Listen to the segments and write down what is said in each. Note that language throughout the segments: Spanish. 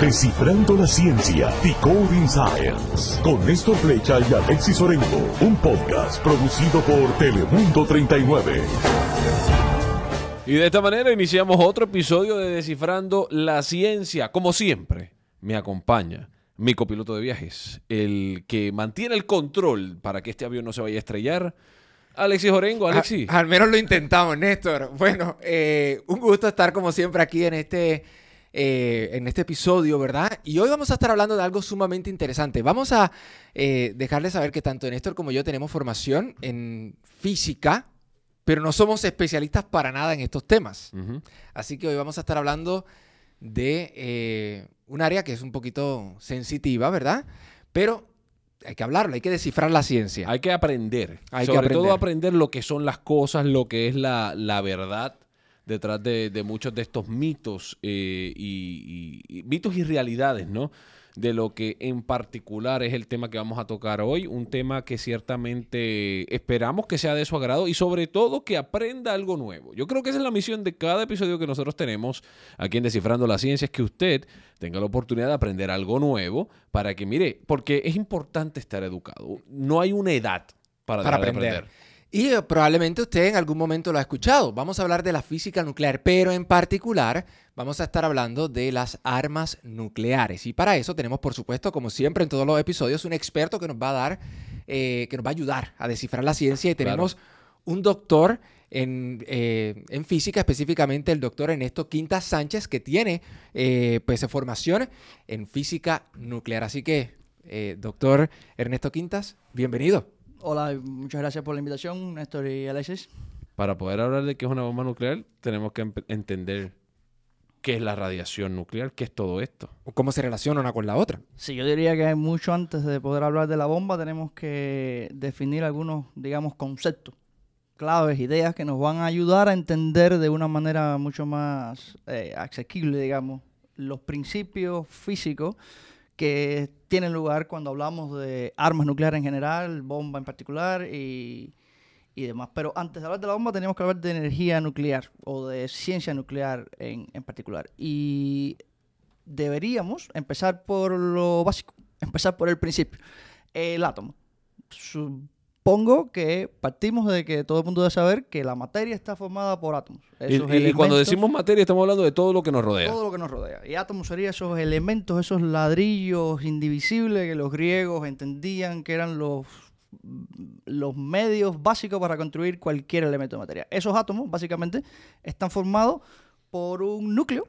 Descifrando la ciencia, Decoding Science, con Néstor Flecha y Alexis Orengo, un podcast producido por Telemundo 39. Y de esta manera iniciamos otro episodio de Descifrando la Ciencia. Como siempre, me acompaña mi copiloto de viajes, el que mantiene el control para que este avión no se vaya a estrellar. Alexis Orengo, Alexis. al menos lo intentamos, Néstor. Bueno, eh, un gusto estar como siempre aquí en este, eh, en este episodio, ¿verdad? Y hoy vamos a estar hablando de algo sumamente interesante. Vamos a eh, dejarles saber que tanto Néstor como yo tenemos formación en física, pero no somos especialistas para nada en estos temas. Ujú. Así que hoy vamos a estar hablando de eh, un área que es un poquito sensitiva, ¿verdad? Pero hay que hablarlo, hay que descifrar la ciencia. Hay que aprender. Hay que Sobre aprender. todo aprender lo que son las cosas, lo que es la, la verdad detrás de, de muchos de estos mitos eh, y, y- y- mitos y realidades, ¿no? De lo que en particular es el tema que vamos a tocar hoy, un tema que ciertamente esperamos que sea de su agrado y sobre todo que aprenda algo nuevo. Yo creo que esa es la misión de cada episodio que nosotros tenemos aquí en Descifrando la Ciencia, es que usted tenga la oportunidad de aprender algo nuevo para que, mire, porque es importante estar educado. No hay una edad para, aprender. Y eh, probablemente usted en algún momento lo ha escuchado. Vamos a hablar de la física nuclear, pero en particular vamos a estar hablando de las armas nucleares. Y para eso tenemos, por supuesto, como siempre en todos los episodios, un experto que nos va a dar, eh, que nos va a ayudar a descifrar la ciencia. Y Claro. tenemos un doctor en, eh, en física, específicamente el doctor Ernesto Quintas Sánchez, que tiene eh, pues formación en física nuclear. Así que, doctor Ernesto Quintas, bienvenido. Hola, muchas gracias por la invitación, Néstor y Alexis. Para poder hablar de qué es una bomba nuclear, tenemos que entender qué es la radiación nuclear, qué es todo esto. o cómo se relaciona una con la otra. Sí, yo diría que mucho antes de poder hablar de la bomba tenemos que definir algunos, digamos, conceptos, claves, ideas que nos van a ayudar a entender de una manera mucho más eh, asequible, digamos, los principios físicos que tienen lugar cuando hablamos de armas nucleares en general, bomba en particular y, y demás. Pero antes de hablar de la bomba tenemos que hablar de energía nuclear o de ciencia nuclear en, en particular. Y deberíamos empezar por lo básico, empezar por el principio, el átomo. Supongo que partimos de que todo el mundo debe saber que la materia está formada por átomos. Y, Esos y- y cuando decimos materia, estamos hablando de todo lo que nos rodea. todo lo que nos rodea. Y átomos sería esos elementos, esos ladrillos indivisibles que los griegos entendían que eran los, los medios básicos para construir cualquier elemento de materia. Esos átomos, básicamente, están formados por un núcleo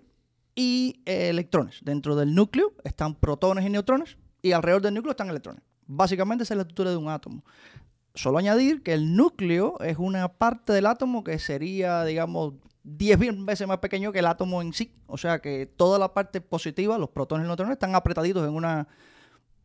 y eh, electrones. Dentro del núcleo están protones y neutrones y alrededor del núcleo están electrones. Básicamente esa es la estructura de un átomo. Solo añadir que el núcleo es una parte del átomo que sería, digamos, 10 veces más pequeño que el átomo en sí. O sea que toda la parte positiva, los protones y neutrones, están apretaditos en una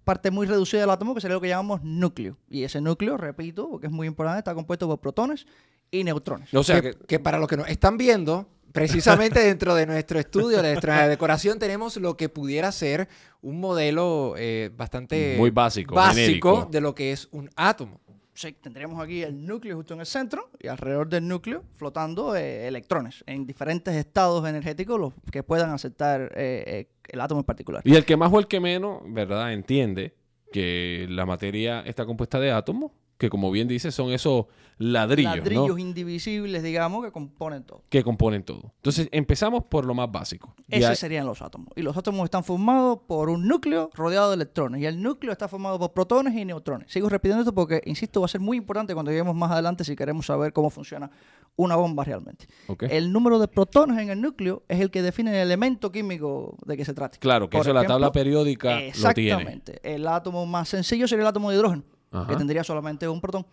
parte muy reducida del átomo que sería lo que llamamos núcleo. Y ese núcleo, repito, porque es muy importante, está compuesto por protones y neutrones. O sea que, que, que para los que nos están viendo, precisamente dentro de nuestro estudio, de nuestra decoración, tenemos lo que pudiera ser un modelo eh, bastante Muy básico, básico genérico. de lo que es un átomo. Sí, tendríamos aquí el núcleo justo en el centro y alrededor del núcleo flotando eh, electrones en diferentes estados energéticos los que puedan aceptar eh, eh, el átomo en particular. y el que más o el que menos, ¿verdad? Entiende que la materia está compuesta de átomos, que como bien dice, son esos ladrillos, ¿no? Ladrillos indivisibles, digamos, que componen todo. que componen todo. Entonces, empezamos por lo más básico. Esos serían los átomos. Y los átomos están formados por un núcleo rodeado de electrones. Y el núcleo está formado por protones y neutrones. Sigo repitiendo esto porque, insisto, va a ser muy importante cuando lleguemos más adelante si queremos saber cómo funciona una bomba realmente. El número de protones en el núcleo es el que define el elemento químico de que se trate. Claro, que Por eso la ejemplo, tabla periódica lo tiene. Exactamente. El átomo más sencillo sería el átomo de hidrógeno, Que tendría solamente un protón.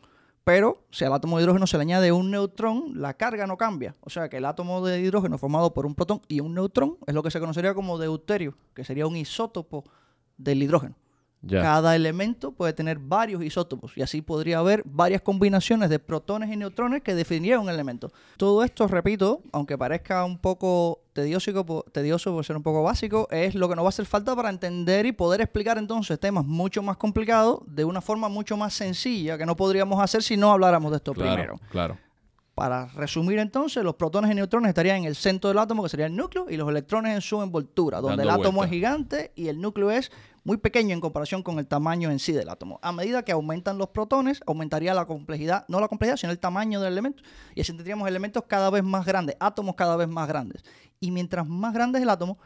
Pero si al átomo de hidrógeno se le añade un neutrón, la carga no cambia. O sea que el átomo de hidrógeno formado por un protón y un neutrón es lo que se conocería como deuterio, que sería un isótopo del hidrógeno. Cada elemento puede tener varios isótopos y así podría haber varias combinaciones de protones y neutrones que definirían un elemento. Todo esto, repito, aunque parezca un poco tedioso, tedioso por ser un poco básico, es lo que nos va a hacer falta para entender y poder explicar entonces temas mucho más complicados de una forma mucho más sencilla que no podríamos hacer si no habláramos de esto Claro, primero. claro. Para resumir entonces, los protones y neutrones estarían en el centro del átomo, que sería el núcleo, y los electrones en su envoltura, donde Dando el átomo es gigante y el núcleo es muy pequeño en comparación con el tamaño en sí del átomo. A medida que aumentan los protones, aumentaría la complejidad, no la complejidad, sino el tamaño del elemento. Y así tendríamos elementos cada vez más grandes, átomos cada vez más grandes. Y mientras más grande es el átomo,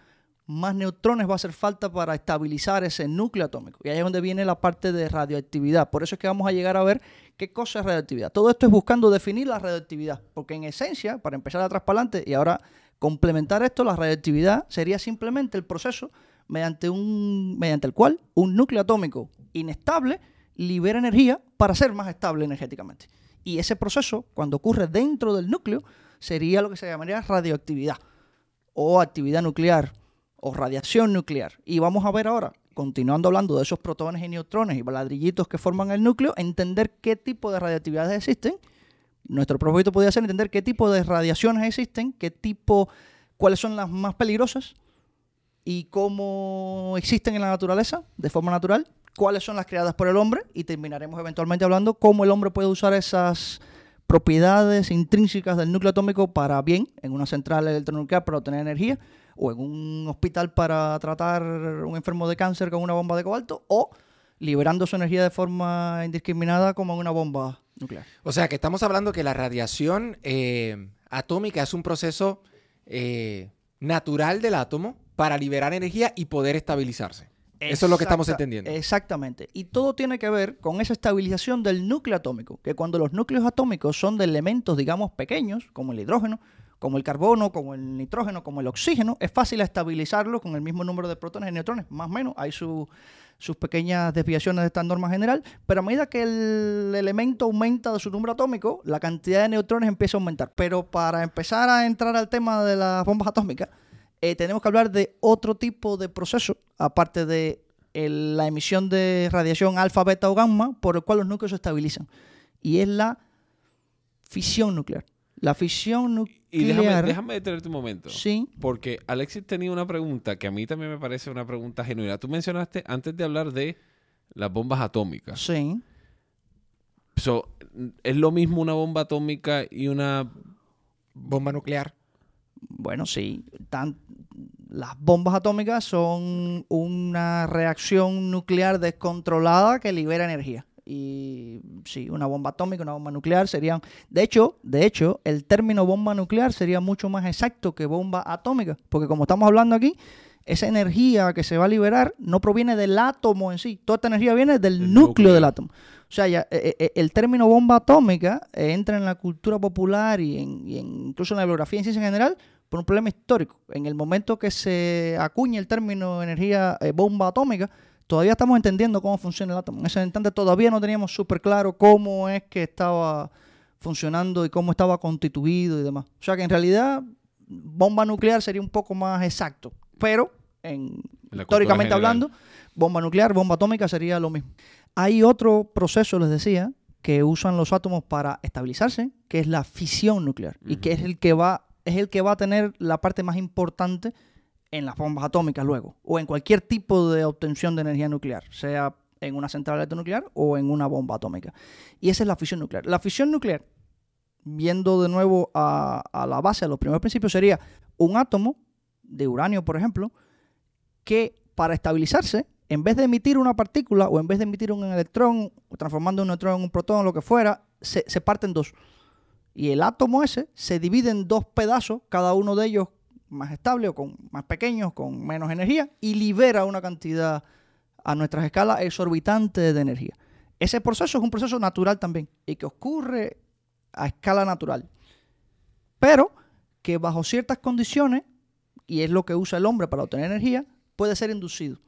más neutrones va a hacer falta para estabilizar ese núcleo atómico. Y ahí es donde viene la parte de radioactividad. Por eso es que vamos a llegar a ver qué cosa es radioactividad. Todo esto es buscando definir la radioactividad, porque en esencia, para empezar atrás para adelante y ahora complementar esto, la radioactividad sería simplemente el proceso mediante, un, mediante el cual un núcleo atómico inestable libera energía para ser más estable energéticamente. Y ese proceso, cuando ocurre dentro del núcleo, sería lo que se llamaría radioactividad o actividad nuclear o radiación nuclear. Y vamos a ver ahora, continuando hablando de esos protones y neutrones y ladrillitos que forman el núcleo, entender qué tipo de radioactividades existen. Nuestro propósito podría ser entender qué tipo de radiaciones existen, qué tipo, cuáles son las más peligrosas y cómo existen en la naturaleza de forma natural, cuáles son las creadas por el hombre y terminaremos eventualmente hablando cómo el hombre puede usar esas propiedades intrínsecas del núcleo atómico para bien en una central electronuclear para obtener energía o en un hospital para tratar un enfermo de cáncer con una bomba de cobalto o liberando su energía de forma indiscriminada como en una bomba nuclear. O sea, que estamos hablando que la radiación eh, atómica es un proceso eh, natural del átomo para liberar energía y poder estabilizarse. Eso es lo que estamos entendiendo. Exactamente. Y todo tiene que ver con esa estabilización del núcleo atómico, que cuando los núcleos atómicos son de elementos, digamos, pequeños, como el hidrógeno, como el carbono, como el nitrógeno, como el oxígeno, es fácil estabilizarlo con el mismo número de protones y neutrones, más o menos. Hay su- sus pequeñas desviaciones de esta norma general, pero a medida que el elemento aumenta de su número atómico, la cantidad de neutrones empieza a aumentar. Pero para empezar a entrar al tema de las bombas atómicas, eh, tenemos que hablar de otro tipo de proceso, aparte de el- la emisión de radiación alfa, beta o gamma, por el cual los núcleos se estabilizan. Y es la fisión nuclear. La fisión nuclear. Y déjame, déjame detenerte un momento. Sí. Porque Alexis tenía una pregunta que a mí también me parece una pregunta genuina. Tú mencionaste antes de hablar de las bombas atómicas. Sí. So, ¿Es lo mismo una bomba atómica y una... Bomba nuclear. Bueno, sí. Tan- las bombas atómicas son una reacción nuclear descontrolada que libera energía. Y sí, una bomba atómica, una bomba nuclear serían. De hecho, de hecho, el término bomba nuclear sería mucho más exacto que bomba atómica. Porque como estamos hablando aquí, esa energía que se va a liberar no proviene del átomo en sí. Toda esta energía viene del núcleo, núcleo. del átomo. O sea, ya, eh, eh, el término bomba atómica entra en la cultura popular y, en, y en- incluso en la bibliografía en ciencia en general por un problema histórico. En el momento que se acuña el término energía eh, bomba atómica, todavía estamos entendiendo cómo funciona el átomo. En ese instante todavía no teníamos súper claro cómo es que estaba funcionando y cómo estaba constituido y demás. O sea que en realidad bomba nuclear sería un poco más exacto, pero en, históricamente hablando, bomba nuclear, bomba atómica sería lo mismo. Hay otro proceso, les decía, que usan los átomos para estabilizarse, que es la fisión nuclear y que es el que va es el que va a tener la parte más importante en las bombas atómicas luego o en cualquier tipo de obtención de energía nuclear, sea en una central electronuclear o en una bomba atómica. Y esa es la fisión nuclear. La fisión nuclear, viendo de nuevo a, la base, a los primeros principios, sería un átomo de uranio, por ejemplo, que para estabilizarse, en vez de emitir una partícula o en vez de emitir un electrón, transformando un neutrón en un protón lo que fuera, se, se parte en dos. Y el átomo ese se divide en dos pedazos, cada uno de ellos más estable o con más pequeños, con menos energía, y libera una cantidad a nuestras escalas exorbitante de energía. Ese proceso es un proceso natural también y que ocurre a escala natural. Pero que bajo ciertas condiciones, y es lo que usa el hombre para obtener energía, puede ser inducido.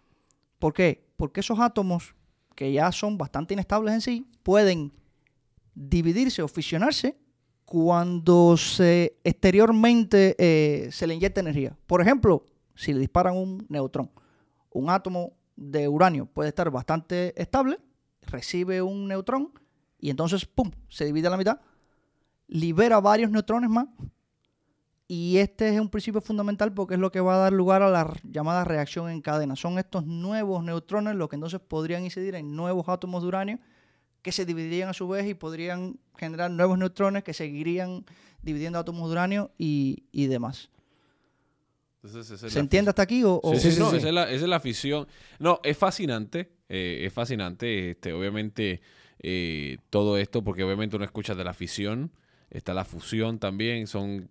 ¿Por qué? Porque esos átomos, que ya son bastante inestables en sí, pueden dividirse o fisionarse cuando se exteriormente eh, se le inyecta energía. Por ejemplo, si le disparan un neutrón, un átomo de uranio puede estar bastante estable, recibe un neutrón y entonces, ¡pum!, se divide a la mitad, libera varios neutrones más y este es un principio fundamental porque es lo que va a dar lugar a la llamada reacción en cadena. Son estos nuevos neutrones los que entonces podrían incidir en nuevos átomos de uranio que se dividirían a su vez y podrían generar nuevos neutrones que seguirían dividiendo átomos de uranio y, y demás. Entonces, esa es ¿Se entiende hasta aquí? O, o- Sí, sí, sí, no, sí. Esa, es la, esa es la afición. No, es fascinante. eh, es fascinante. Este, obviamente, eh, todo esto, porque obviamente uno escucha de la fisión, está la fusión también, son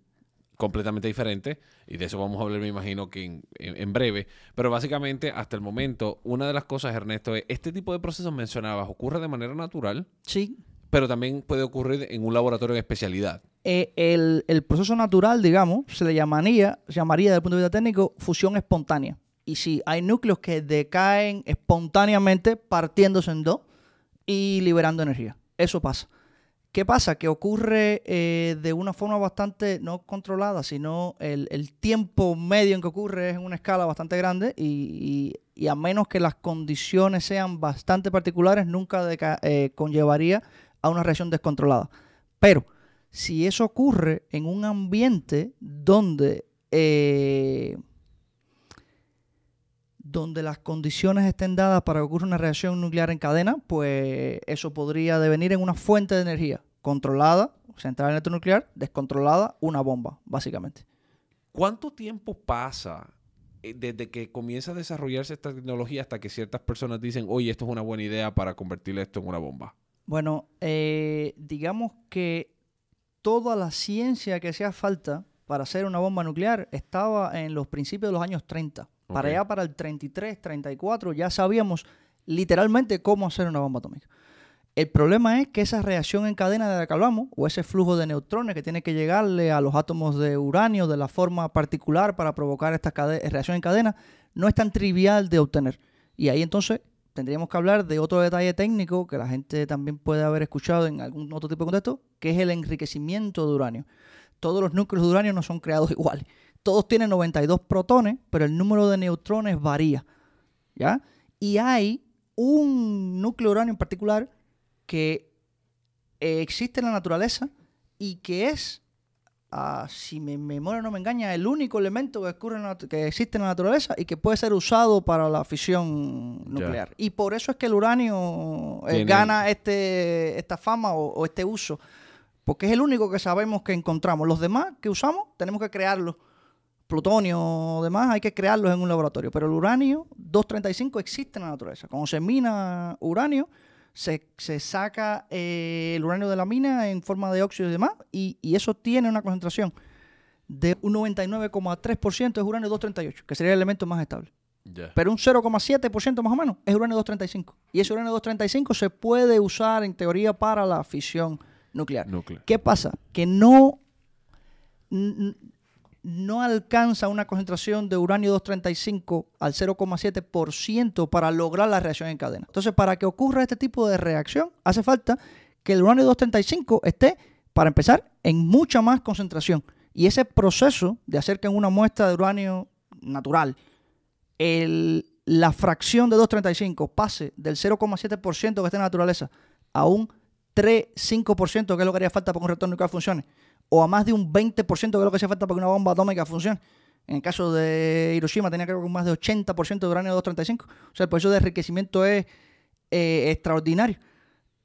completamente diferentes. Y de eso vamos a hablar, me imagino, que en, en- en breve. Pero básicamente, hasta el momento, una de las cosas, Ernesto, es este tipo de procesos mencionabas, ocurre de manera natural, Sí. pero también puede ocurrir en un laboratorio de especialidad. Eh, el, el proceso natural, digamos, se le llamaría, se llamaría desde el punto de vista técnico fusión espontánea. Y sí, hay núcleos que decaen espontáneamente partiéndose en dos y liberando energía. Eso pasa. ¿Qué pasa? Que ocurre eh, de una forma bastante no controlada, sino el, tiempo medio en que ocurre es en una escala bastante grande y, a menos que las condiciones sean bastante particulares, nunca eh, conllevaría a una reacción descontrolada. Pero si eso ocurre en un ambiente donde, eh, donde las condiciones estén dadas para que ocurra una reacción nuclear en cadena, pues eso podría devenir en una fuente de energía controlada, central electronuclear, descontrolada, una bomba, básicamente. ¿Cuánto tiempo pasa eh, desde que comienza a desarrollarse esta tecnología hasta que ciertas personas dicen, oye, esto es una buena idea para convertir esto en una bomba? Bueno, eh, digamos que toda la ciencia que hacía falta para hacer una bomba nuclear estaba en los principios de los años 30. Para allá, para el 33, 34, ya sabíamos literalmente cómo hacer una bomba atómica. El problema es que esa reacción en cadena de la que hablamos, o ese flujo de neutrones que tiene que llegarle a los átomos de uranio de la forma particular para provocar esta reacción en cadena, no es tan trivial de obtener. Y ahí entonces tendríamos que hablar de otro detalle técnico que la gente también puede haber escuchado en algún otro tipo de contexto, que es el enriquecimiento de uranio. Todos los núcleos de uranio no son creados iguales. Todos tienen 92 protones, pero el número de neutrones varía. ¿Ya? Y hay un núcleo uranio en particular que eh, existe en la naturaleza y que es, ah, si mi memoria no me engaña, el único elemento que, ocurre en que existe en la naturaleza y que puede ser usado para la fisión nuclear. Y por eso es que el uranio eh, gana este, esta fama o, o este uso. Porque es el único que sabemos que encontramos. Los demás que usamos tenemos que crearlos. Plutonio, demás, hay que crearlos en un laboratorio. Pero el uranio 235 existe en la naturaleza. Cuando se mina uranio, se, se saca eh, el uranio de la mina en forma de óxido y demás, y, y eso tiene una concentración de un 99,3% es uranio 238, que sería el elemento más estable. Pero un 0,7% más o menos es uranio 235. Y ese uranio 235 se puede usar en teoría para la fisión nuclear. Núcleo. ¿Qué pasa? Que no, no alcanza una concentración de uranio 235 al 0,7% para lograr la reacción en cadena. Entonces, para que ocurra este tipo de reacción, hace falta que el uranio 235 esté, para empezar, en mucha más concentración. Y ese proceso de hacer que en una muestra de uranio natural la fracción de 235 pase del 0,7% que está en la naturaleza a un 3-5%, que es lo que haría falta para que un reactor nuclear funcione, o a más de un 20%, que es lo que hace falta para que una bomba atómica funcione. En el caso de Hiroshima tenía creo que más de 80% de uranio 235. O sea, el proceso de enriquecimiento es eh, extraordinario.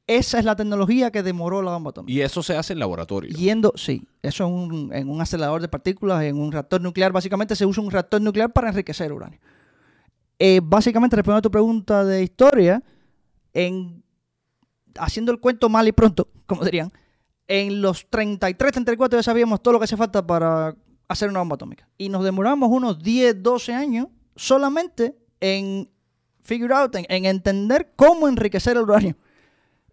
Esa es la tecnología que demoró la bomba atómica. Y eso se hace en laboratorio. Yendo, sí, eso en un, en un acelerador de partículas, en un reactor nuclear, básicamente se usa un reactor nuclear para enriquecer uranio. Eh, básicamente, respondiendo a tu pregunta de historia, en, haciendo el cuento mal y pronto, como dirían, en los 33, 34 ya sabíamos todo lo que hace falta para hacer una bomba atómica. Y nos demoramos unos 10, 12 años solamente en figure out, en, en entender cómo enriquecer el uranio.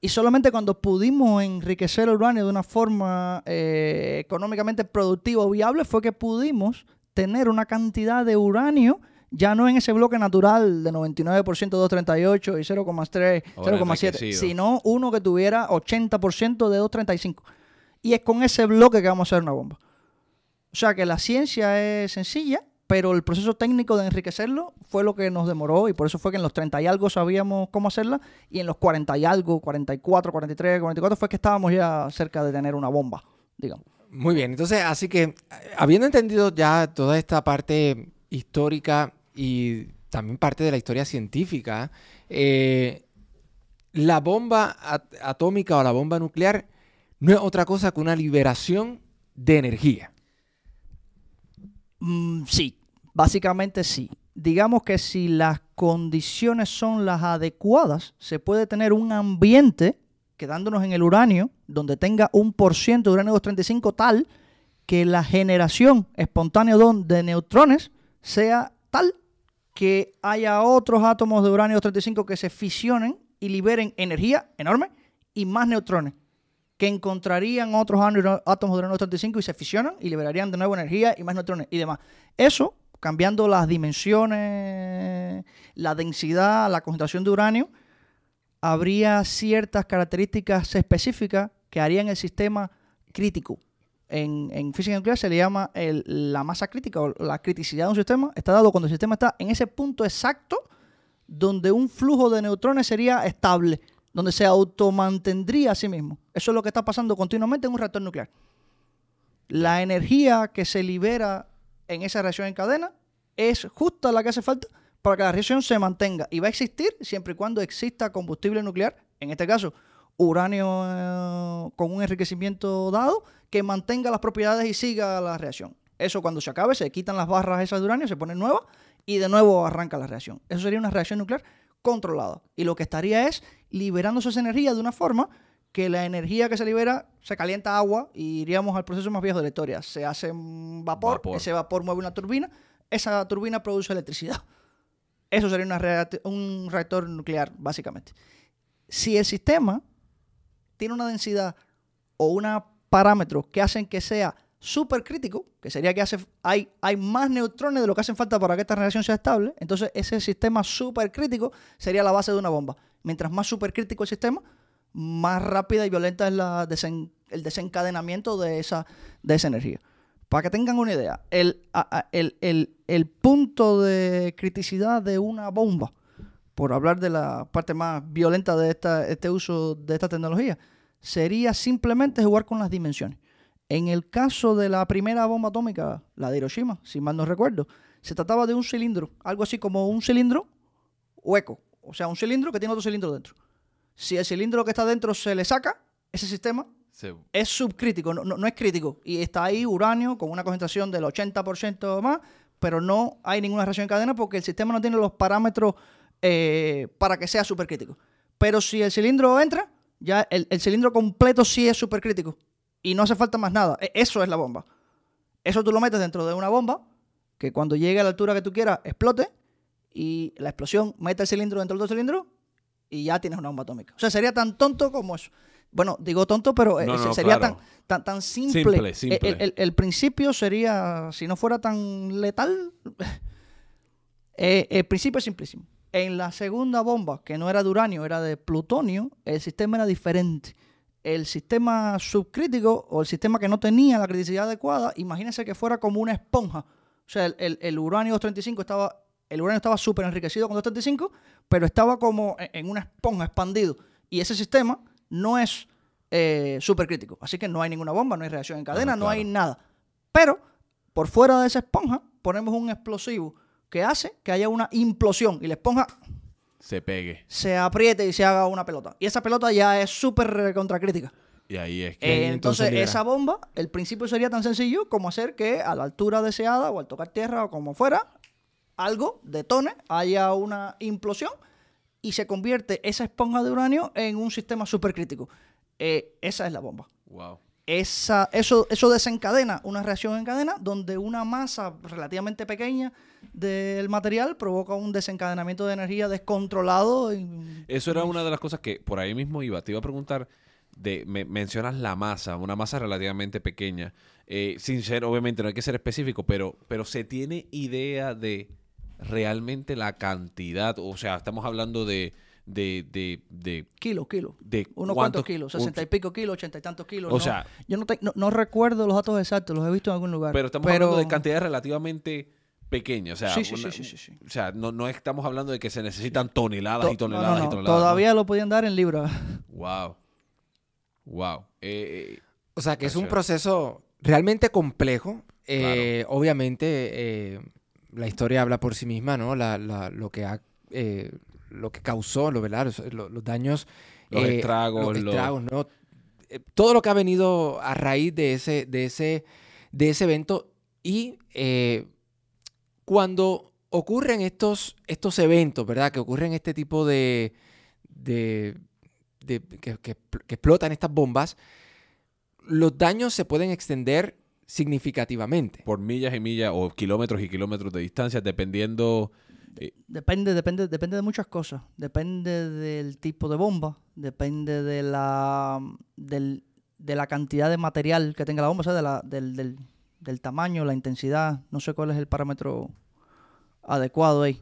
Y solamente cuando pudimos enriquecer el uranio de una forma eh, económicamente productiva o viable fue que pudimos tener una cantidad de uranio ya no en ese bloque natural de 99% 238 y 0,3, Ahora 0,7, enriquecido. sino uno que tuviera 80% de 235. Y es con ese bloque que vamos a hacer una bomba. O sea que la ciencia es sencilla, pero el proceso técnico de enriquecerlo fue lo que nos demoró y por eso fue que en los 30 y algo sabíamos cómo hacerla y en los 40 y algo, 44, 43, 44 fue que estábamos ya cerca de tener una bomba, digamos. Muy bien, entonces, así que habiendo entendido ya toda esta parte histórica y también parte de la historia científica, eh, la bomba at- atómica o la bomba nuclear no es otra cosa que una liberación de energía. Mm, sí, básicamente sí. Digamos que si las condiciones son las adecuadas, se puede tener un ambiente, quedándonos en el uranio, donde tenga un por ciento de uranio 235 tal que la generación espontánea de neutrones sea tal que haya otros átomos de uranio 235 que se fisionen y liberen energía enorme y más neutrones que encontrarían otros átomos de uranio 235 y se fisionan y liberarían de nuevo energía y más neutrones y demás. Eso, cambiando las dimensiones, la densidad, la concentración de uranio, habría ciertas características específicas que harían el sistema crítico. En, física nuclear se le llama la masa crítica o la criticidad de un sistema. Está dado cuando el sistema está en ese punto exacto donde un flujo de neutrones sería estable, donde se automantendría a sí mismo. Eso es lo que está pasando continuamente en un reactor nuclear. La energía que se libera en esa reacción en cadena es justa la que hace falta para que la reacción se mantenga y va a existir siempre y cuando exista combustible nuclear, en este caso uranio eh, con un enriquecimiento dado, que mantenga las propiedades y siga la reacción. Eso cuando se acabe, se quitan las barras esas de uranio, se ponen nuevas y de nuevo arranca la reacción. Eso sería una reacción nuclear controlada. Y lo que estaría es liberándose esa energía de una forma que la energía que se libera se calienta agua y iríamos al proceso más viejo de la historia. Se hace vapor, Vapor. ese vapor mueve una turbina, esa turbina produce electricidad. Eso sería una react- un reactor nuclear, básicamente. Si el sistema tiene una densidad o unos parámetros que hacen que sea súper crítico, que sería que hace, hay, hay más neutrones de lo que hacen falta para que esta reacción sea estable, entonces ese sistema súper crítico sería la base de una bomba. Mientras más súper crítico el sistema, más rápida y violenta es la el desencadenamiento de esa, de esa energía. Para que tengan una idea, el, el- el- el punto de criticidad de una bomba, por hablar de la parte más violenta de esta, este uso de esta tecnología, sería simplemente jugar con las dimensiones. En el caso de la primera bomba atómica, la de Hiroshima, si mal no recuerdo, se trataba de un cilindro, algo así como un cilindro hueco, o sea, un cilindro que tiene otro cilindro dentro. Si el cilindro que está dentro se le saca, ese sistema es subcrítico, no, no- no es crítico. Y está ahí uranio con una concentración del 80% o más, pero no hay ninguna reacción en cadena porque el sistema no tiene los parámetros eh, para que sea supercrítico. Pero si el cilindro entra, ya el, el cilindro completo sí es supercrítico. Y no hace falta más nada. E- Eso es la bomba. Eso tú lo metes dentro de una bomba que cuando llegue a la altura que tú quieras explote y la explosión mete el cilindro dentro del otro cilindro y ya tienes una bomba atómica. O sea, sería tan tonto como eso. Bueno, digo tonto, pero eh, No, se- no, sería claro. tan, tan, tan simple. Simple, simple. El, el- el principio sería, si no fuera tan letal, eh, el principio es simplísimo. En la segunda bomba, que no era de uranio, era de plutonio, el sistema era diferente. El sistema subcrítico o el sistema que no tenía la criticidad adecuada, imagínense que fuera como una esponja. O sea, el, el- el uranio 235 estaba, el uranio estaba súper enriquecido con 235, pero estaba como en, una esponja expandido. Y ese sistema no es eh, supercrítico. Así que no hay ninguna bomba, no hay reacción en cadena, no claro. hay nada. Pero por fuera de esa esponja ponemos un explosivo que hace que haya una implosión y la esponja se pegue. se apriete y se haga una pelota. Y esa pelota ya es súper contracrítica. Y ahí es que. Eh, entonces esa bomba, el principio sería tan sencillo como hacer que a la altura deseada o al tocar tierra o como fuera, algo detone, haya una implosión y se convierte esa esponja de uranio en un sistema supercrítico. Eh, esa es la bomba. Wow. Esa, eso, eso desencadena una reacción en cadena donde una masa relativamente pequeña del material provoca un desencadenamiento de energía descontrolado. y- Eso era una de las cosas que por ahí mismo iba. Te iba a preguntar, de, me- mencionas la masa, una masa relativamente pequeña. Eh, sin ser, obviamente, no hay que ser específico, pero, pero se tiene idea de realmente la cantidad. O sea, estamos hablando de, de, de, de, Kilos, kilos. de Unos cuantos kilos, sesenta y pico kilos, ochenta y tantos kilos. O no, sea- yo no, te- no, no recuerdo los datos exactos, los he visto en algún lugar. Pero estamos hablando de cantidades relativamente pequeñas. O sea, Sí, sí, una- sí, sí, sí, sí. O sea, no, no estamos hablando de que se necesitan toneladas To- y toneladas no, no, y toneladas. ¿no? Todavía lo podían dar en libras. Wow. Wow. Eh, eh, O sea, que es un proceso realmente complejo. Eh, Obviamente, eh, la historia habla por sí misma, ¿no? La- la- lo que ha, eh, lo que causó, lo, ¿verdad? Los, los- los daños. Los eh, estragos, los los- estragos, ¿no? Eh, Todo lo que ha venido a raíz de ese, de ese, de ese evento. Y eh, cuando ocurren estos, estos eventos, ¿verdad? Que ocurren este tipo de. de, de- que, que- que explotan estas bombas, los daños se pueden extender significativamente. Por millas y millas o kilómetros y kilómetros de distancia, dependiendo. Depende, depende, depende de muchas cosas. Depende del tipo de bomba, depende de la, del- de la cantidad de material que tenga la bomba, o sea, de la- del, del- del tamaño, la intensidad. No sé cuál es el parámetro adecuado ahí.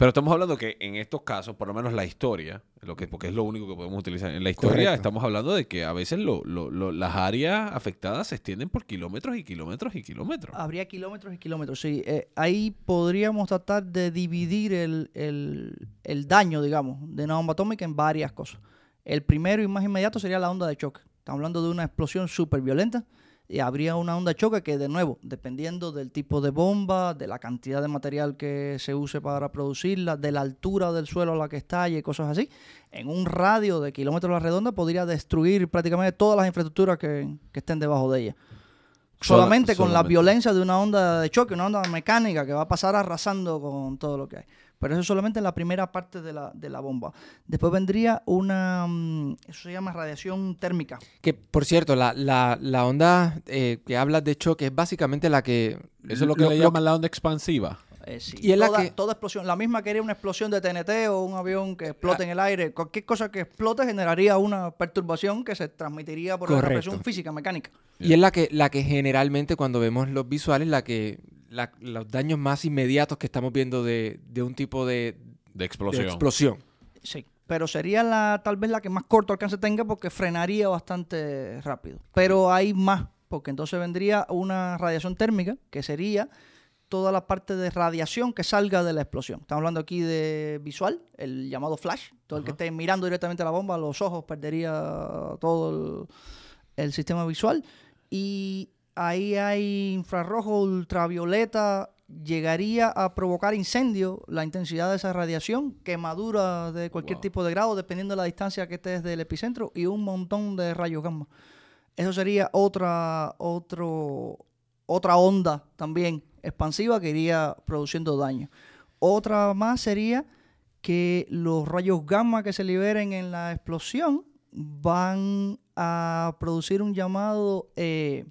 Pero estamos hablando que en estos casos, por lo menos la historia, lo que, porque es lo único que podemos utilizar. En la historia Correcto. estamos hablando de que a veces lo- lo- lo- las áreas afectadas se extienden por kilómetros y kilómetros y kilómetros. Habría kilómetros y kilómetros, sí. Eh, ahí podríamos tratar de dividir el, el- el daño, digamos, de una bomba atómica en varias cosas. El primero y más inmediato sería la onda de choque. Estamos hablando de una explosión súper violenta y habría una onda de choque que, de nuevo, dependiendo del tipo de bomba, de la cantidad de material que se use para producirla, de la altura del suelo a la que estalle y cosas así, en un radio de kilómetros a la redonda podría destruir prácticamente todas las infraestructuras que, que estén debajo de ella. Sola- Solamente con la violencia de una onda de choque, una onda mecánica que va a pasar arrasando con todo lo que hay. Pero eso es solamente en la primera parte de la, de la bomba. Después vendría una, mm, eso se llama radiación térmica. Que, por cierto, la, la, la onda eh, que hablas de choque es básicamente la que... Eso es lo que le llaman la onda expansiva. Eh, sí. Y es la toda, que- toda explosión, la misma que haría una explosión de TNT o un avión que explote en el aire, cualquier cosa que explote generaría una perturbación que se transmitiría por una Correcto. represión física, mecánica. Y es la que, la que generalmente cuando vemos los visuales, la que la- los daños más inmediatos que estamos viendo de, de un tipo de, De de explosión. explosión. Sí, pero sería la tal vez la que más corto alcance tenga porque frenaría bastante rápido. Pero hay más, porque entonces vendría una radiación térmica, que sería toda la parte de radiación que salga de la explosión. Estamos hablando aquí de visual, el llamado flash. Todo el que esté mirando directamente a la bomba, los ojos perdería todo el, el sistema visual. Y ahí hay infrarrojo, ultravioleta, llegaría a provocar incendio la intensidad de esa radiación, quemadura de cualquier Wow. tipo de grado, dependiendo de la distancia que estés del epicentro, y un montón de rayos gamma. Eso sería otra, otro, otra onda también expansiva que iría produciendo daño. Otra más sería que los rayos gamma que se liberen en la explosión van a producir un llamado, eh,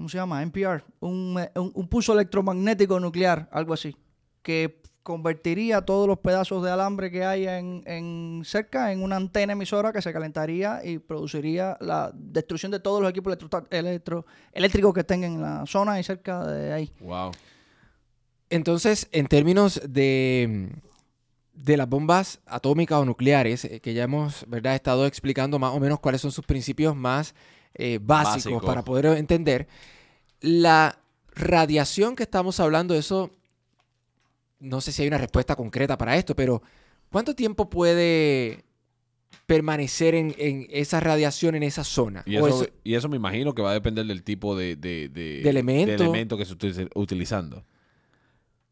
¿cómo se llama? NPR, un, un- un pulso electromagnético nuclear, algo así, que convertiría todos los pedazos de alambre que haya en, en cerca en una antena emisora que se calentaría y produciría la destrucción de todos los equipos electro- electro- eléctricos que estén en la zona y cerca de ahí. Wow. Entonces, en términos de, de las bombas atómicas o nucleares, eh, que ya hemos ¿verdad? estado explicando más o menos cuáles son sus principios más eh, básicos Básico. para poder entender, la radiación que estamos hablando, eso, no sé si hay una respuesta concreta para esto, pero ¿cuánto tiempo puede permanecer en, en esa radiación en esa zona? Y eso, eso- y eso me imagino que va a depender del tipo de, de, de- De elemento. de elemento que se esté utilizando.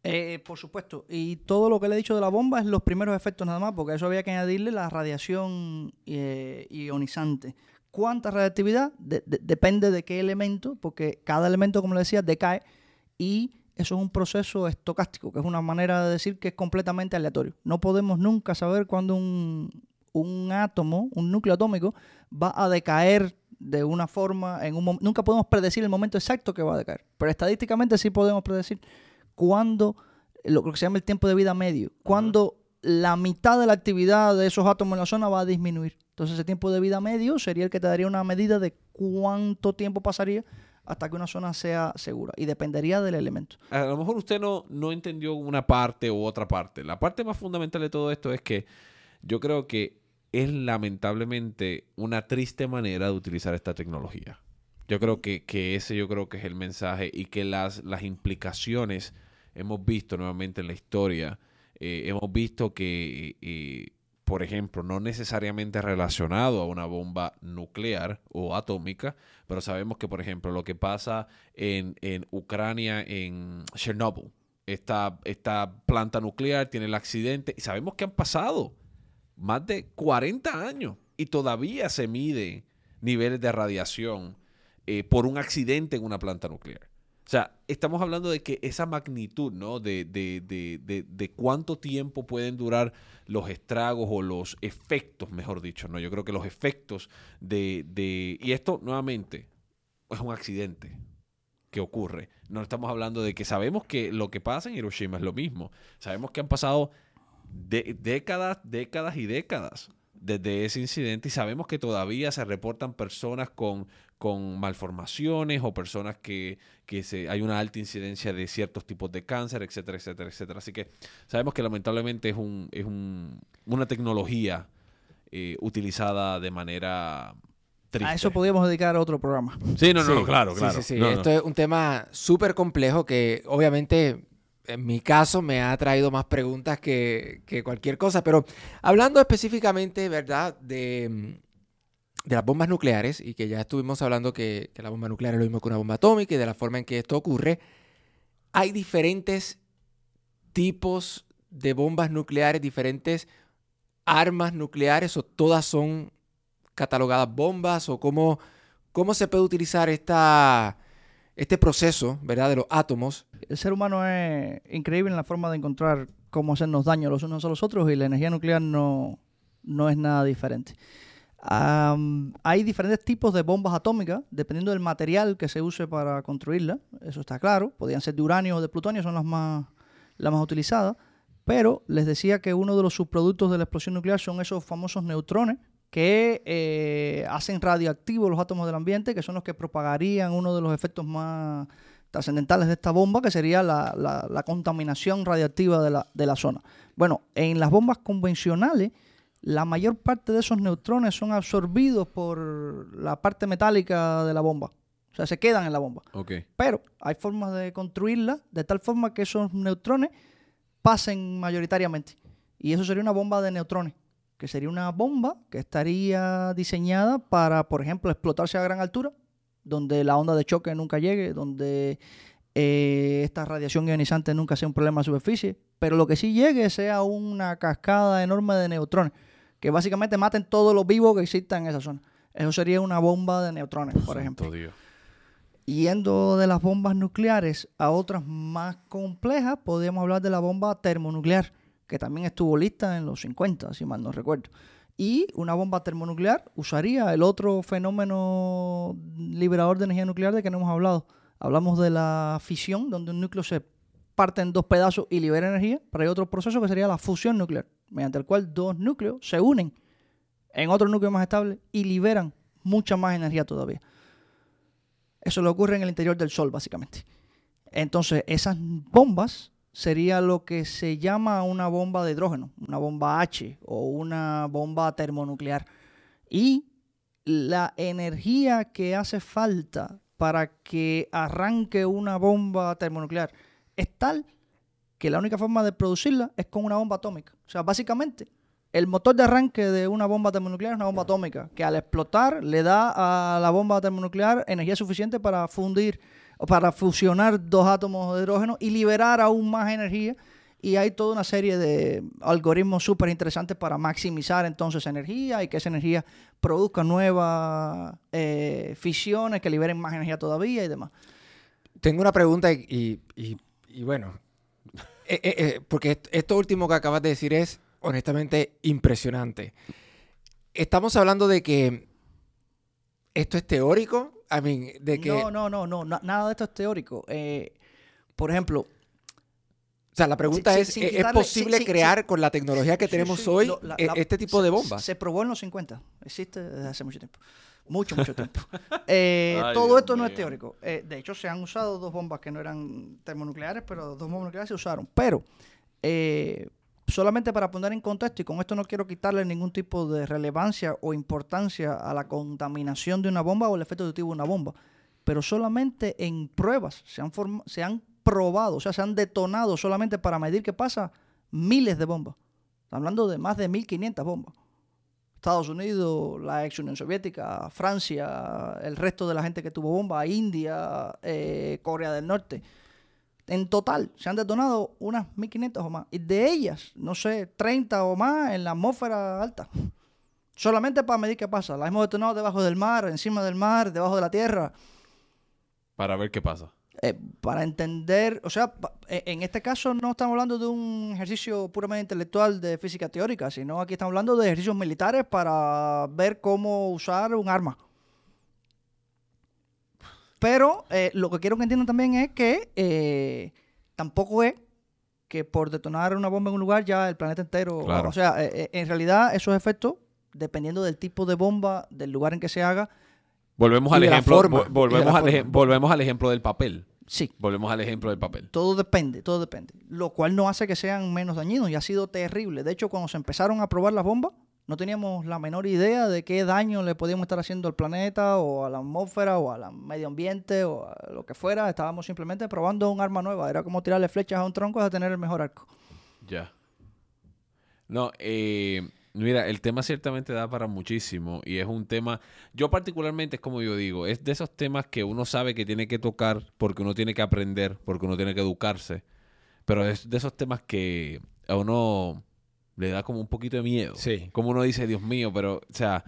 Eh, por supuesto. Y todo lo que le he dicho de la bomba es los primeros efectos nada más, porque a eso había que añadirle la radiación eh, ionizante. ¿Cuánta radiactividad? De- de- depende de qué elemento, porque cada elemento, como le decía, decae y eso es un proceso estocástico, que es una manera de decir que es completamente aleatorio. No podemos nunca saber cuándo un, un átomo, un núcleo atómico, va a decaer de una forma, en un nunca podemos predecir el momento exacto que va a decaer, pero estadísticamente sí podemos predecir cuándo, lo que se llama el tiempo de vida medio, cuando la mitad de la actividad de esos átomos en la zona va a disminuir. Entonces ese tiempo de vida medio sería el que te daría una medida de cuánto tiempo pasaría hasta que una zona sea segura y dependería del elemento. A lo mejor usted no, no entendió una parte u otra parte. La parte más fundamental de todo esto es que yo creo que es lamentablemente una triste manera de utilizar esta tecnología. Yo creo que, que ese yo creo que es el mensaje y que las, las implicaciones hemos visto nuevamente en la historia. eh, hemos visto que, eh, por ejemplo, no necesariamente relacionado a una bomba nuclear o atómica, pero sabemos que, por ejemplo, lo que pasa en, en Ucrania, en Chernobyl, esta, esta planta nuclear, tiene el accidente, y sabemos que han pasado más de 40 años y todavía se mide niveles de radiación eh, por un accidente en una planta nuclear. O sea, estamos hablando de que esa magnitud, ¿no? De, de, de, de, cuánto tiempo pueden durar los estragos o los efectos, mejor dicho, ¿no? Yo creo que los efectos de... de y esto, nuevamente, es un accidente que ocurre. No estamos hablando de que sabemos que lo que pasa en Hiroshima es lo mismo. Sabemos que han pasado décadas, décadas y décadas desde ese incidente y sabemos que todavía se reportan personas con, con malformaciones o personas que, que se, hay una alta incidencia de ciertos tipos de cáncer, etcétera, etcétera, etcétera. Así que sabemos que lamentablemente es, un, es un, una tecnología eh, utilizada de manera triste. A eso podríamos dedicar otro programa. Sí, no, no, claro, claro. Sí, sí, Esto es un tema súper complejo que obviamente en mi caso me ha traído más preguntas que, que cualquier cosa, pero hablando específicamente, ¿verdad? De de las bombas nucleares, y que ya estuvimos hablando que, la bomba nuclear es lo mismo que una bomba atómica y de la forma en que esto ocurre, hay diferentes tipos de bombas nucleares, diferentes armas nucleares, o todas son catalogadas bombas, o cómo, cómo se puede utilizar esta, este proceso ¿verdad? de los átomos. El ser humano es increíble en la forma de encontrar cómo hacernos daño los unos a los otros, y la energía nuclear no, no es nada diferente hay diferentes tipos de bombas atómicas, dependiendo del material que se use para construirla, eso está claro. Podrían ser de uranio o de plutonio, son las más, las más utilizadas. Pero les decía que uno de los subproductos de la explosión nuclear son esos famosos neutrones que eh, hacen radioactivos los átomos del ambiente, que son los que propagarían uno de los efectos más trascendentales de esta bomba, que sería la, la, contaminación radiactiva de la, de la zona. Bueno, en las bombas convencionales, la mayor parte de esos neutrones son absorbidos por la parte metálica de la bomba. O sea, se quedan en la bomba. Pero hay formas de construirla de tal forma que esos neutrones pasen mayoritariamente. Y eso sería una bomba de neutrones, que sería una bomba que estaría diseñada para, por ejemplo, explotarse a gran altura, donde la onda de choque nunca llegue, donde eh, esta radiación ionizante nunca sea un problema de superficie, pero lo que sí llegue sea una cascada enorme de neutrones que básicamente maten todos los vivos que existan en esa zona. Eso sería una bomba de neutrones, por ejemplo. Yendo de las bombas nucleares a otras más complejas, podríamos hablar de la bomba termonuclear, que también estuvo lista en los 50, si mal no recuerdo. Y una bomba termonuclear usaría el otro fenómeno liberador de energía nuclear de que no hemos hablado. Hablamos de la fisión, donde un núcleo se parte en dos pedazos y libera energía, pero hay otro proceso que sería la fusión nuclear mediante el cual dos núcleos se unen en otro núcleo más estable y liberan mucha más energía todavía. Eso le ocurre en el interior del Sol, básicamente. Entonces, esas bombas sería lo que se llama una bomba de hidrógeno, una bomba H o una bomba termonuclear. Y la energía que hace falta para que arranque una bomba termonuclear es tal que la única forma de producirla es con una bomba atómica. O sea, básicamente, el motor de arranque de una bomba termonuclear es una bomba atómica, que al explotar le da a la bomba termonuclear energía suficiente para fundir para fusionar dos átomos de hidrógeno y liberar aún más energía. Y hay toda una serie de algoritmos súper interesantes para maximizar entonces energía y que esa energía produzca nuevas eh, fisiones que liberen más energía todavía y demás. Tengo una pregunta y, y bueno, eh, eh, porque esto último que acabas de decir es honestamente impresionante. Estamos hablando de que esto es teórico. I mean, de que... No, no, no, no, nada de esto es teórico. por ejemplo, o sea, la pregunta es, ¿es posible crear con la tecnología que tenemos hoy este tipo de bombas? Se, probó en los 50, existe desde hace mucho tiempo. Mucho, mucho tiempo. Eh, todo esto no es teórico. Eh, de hecho, se han usado dos bombas que no eran termonucleares, pero dos bombas nucleares se usaron. Pero, eh, solamente para poner en contexto, y con esto no quiero quitarle ningún tipo de relevancia o importancia a la contaminación de una bomba o el efecto destructivo de una bomba, pero solamente en pruebas se han, se han probado, o sea, se han detonado solamente para medir qué pasa miles de bombas. hablando de más de 1500 bombas. Estados Unidos, la ex Unión Soviética, Francia, el resto de la gente que tuvo bomba, India, eh, Corea del Norte. En total, se han detonado unas 1.500 o más. Y de ellas, no sé, 30 o más en la atmósfera alta. Solamente para medir qué pasa. Las hemos detonado debajo del mar, encima del mar, debajo de la tierra. Para ver qué pasa. Eh, para entender, o sea, eh, en este caso no estamos hablando de un ejercicio puramente intelectual de física teórica, sino aquí estamos hablando de ejercicios militares para ver cómo usar un arma. Pero eh, lo que quiero que entiendan también es que eh, tampoco es que por detonar una bomba en un lugar ya el planeta entero... Claro. O sea, eh, eh, en realidad esos efectos, dependiendo del tipo de bomba, del lugar en que se haga, Volvemos al ejemplo. forma, volvemos, al forma. volvemos al ejemplo del papel. sí, Volvemos al ejemplo del papel. Todo depende, todo depende. Lo cual no hace que sean menos dañinos y ha sido terrible. De hecho, cuando se empezaron a probar las bombas, no teníamos la menor idea de qué daño le podíamos estar haciendo al planeta o a la atmósfera o al medio ambiente o a lo que fuera. Estábamos simplemente probando un arma nueva. Era como tirarle flechas a un tronco a tener el mejor arco. Ya. No, eh, mira, el tema ciertamente da para muchísimo y es un tema, yo particularmente es como yo digo, es de esos temas que uno sabe que tiene que tocar porque uno tiene que aprender, porque uno tiene que educarse, pero es de esos temas que a uno le da como un poquito de miedo. Sí. Como uno dice, Dios mío, pero, o sea,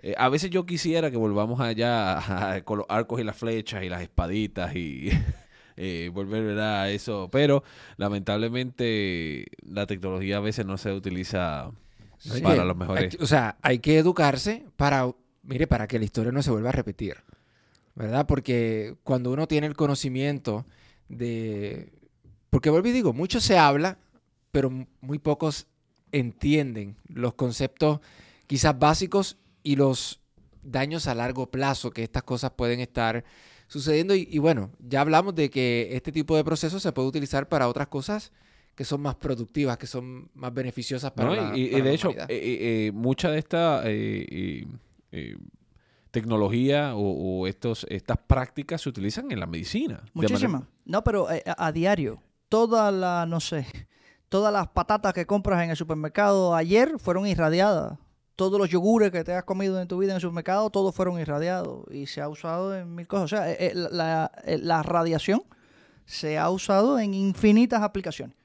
eh, a veces yo quisiera que volvamos allá a- con los arcos y las flechas y las espaditas y eh, volver ¿verdad? a eso. Pero lamentablemente la tecnología a veces no se utiliza para los mejores. hay o sea, hay que educarse para, mire, para que la historia no se vuelva a repetir, ¿verdad? Porque cuando uno tiene el conocimiento de... Porque vuelvo y digo, mucho se habla, pero muy pocos entienden los conceptos quizás básicos y los daños a largo plazo que estas cosas pueden estar sucediendo. Y, y bueno, ya hablamos de que este tipo de procesos se puede utilizar para otras cosas que son más productivas, que son más beneficiosas para ¿no? la y, y para de la hecho, humanidad. eh, eh, eh, mucha de esta eh, tecnología o, o estos, estas prácticas se utilizan en la medicina. manera- Muchísimas. No, pero eh, a, a diario. Todas las, no sé, todas las patatas que compras en el supermercado ayer fueron irradiadas. Todos los yogures que te has comido en tu vida en el supermercado, todos fueron irradiados. Y se ha usado en mil cosas. O sea, eh, eh, la, eh, la radiación se ha usado en infinitas aplicaciones.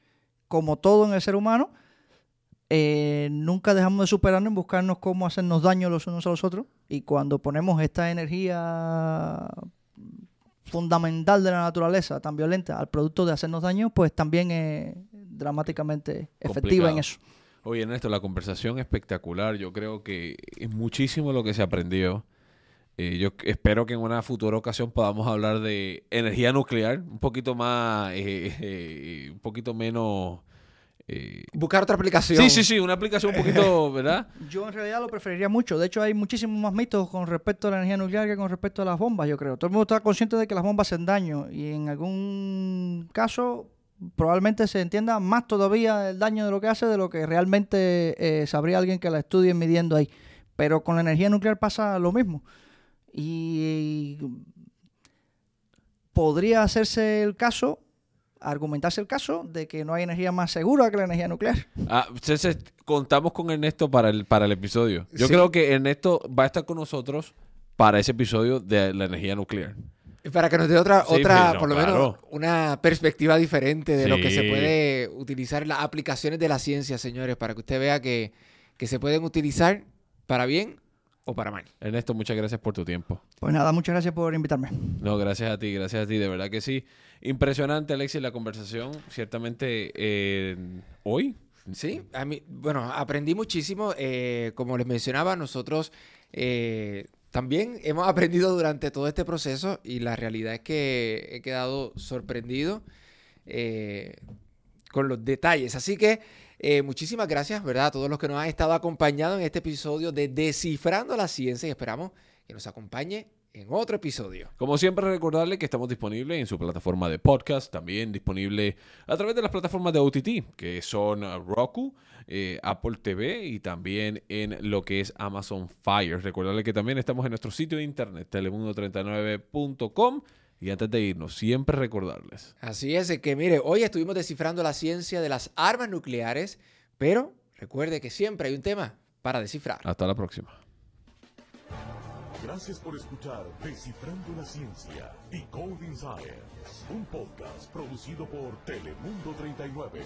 Como todo en el ser humano, eh, nunca dejamos de superarnos en buscarnos cómo hacernos daño los unos a los otros. Y cuando ponemos esta energía fundamental de la naturaleza tan violenta al producto de hacernos daño, pues también es dramáticamente efectiva en eso. Oye, Ernesto, la conversación espectacular. Yo creo que es muchísimo lo que se aprendió. Eh, yo espero que en una futura ocasión podamos hablar de energía nuclear, un poquito más, eh, eh, un poquito menos. eh, Buscar otra aplicación. Sí, sí, sí, una aplicación un poquito, ¿verdad? Yo en realidad lo preferiría mucho. De hecho, hay muchísimos más mitos con respecto a la energía nuclear que con respecto a las bombas, yo creo. Todo el mundo está consciente de que las bombas hacen daño y en algún caso probablemente se entienda más todavía el daño de lo que hace de lo que realmente eh, sabría alguien que la estudie midiendo ahí. Pero con la energía nuclear pasa lo mismo. Y podría hacerse el caso, argumentarse el caso de que no hay energía más segura que la energía nuclear. Ah, entonces, contamos con Ernesto para el, para el episodio. Yo Sí. creo que Ernesto va a estar con nosotros para ese episodio de la energía nuclear. Y Para que nos dé otra, Sí, otra no, por lo claro. menos, una perspectiva diferente de lo que se puede utilizar en las aplicaciones de la ciencia, señores, para que usted vea que, que se pueden utilizar para bien o para mal. Ernesto, muchas gracias por tu tiempo. Pues nada, muchas gracias por invitarme. No, gracias a ti, gracias a ti, de verdad que sí. Impresionante, Alexis, la conversación. Ciertamente, eh, hoy. Sí, a mí, bueno, aprendí muchísimo. eh, como les mencionaba, nosotros eh, también hemos aprendido durante todo este proceso y la realidad es que he quedado sorprendido eh, con los detalles. Así que eh, muchísimas gracias, ¿verdad? A todos los que nos han estado acompañando en este episodio de Descifrando la Ciencia y esperamos que nos acompañe en otro episodio. Como siempre, recordarle que estamos disponibles en su plataforma de podcast, también disponible a través de las plataformas de OTT, que son Roku, eh, Apple TV y también en lo que es Amazon Fire. Recordarle que también estamos en nuestro sitio de internet, telemundo39.com. Y antes de irnos, siempre recordarles. Así es, que mire, hoy estuvimos descifrando la ciencia de las armas nucleares, pero recuerde que siempre hay un tema para descifrar. Hasta la próxima. Gracias por escuchar Descifrando la Ciencia y Coding Science, un podcast producido por Telemundo 39.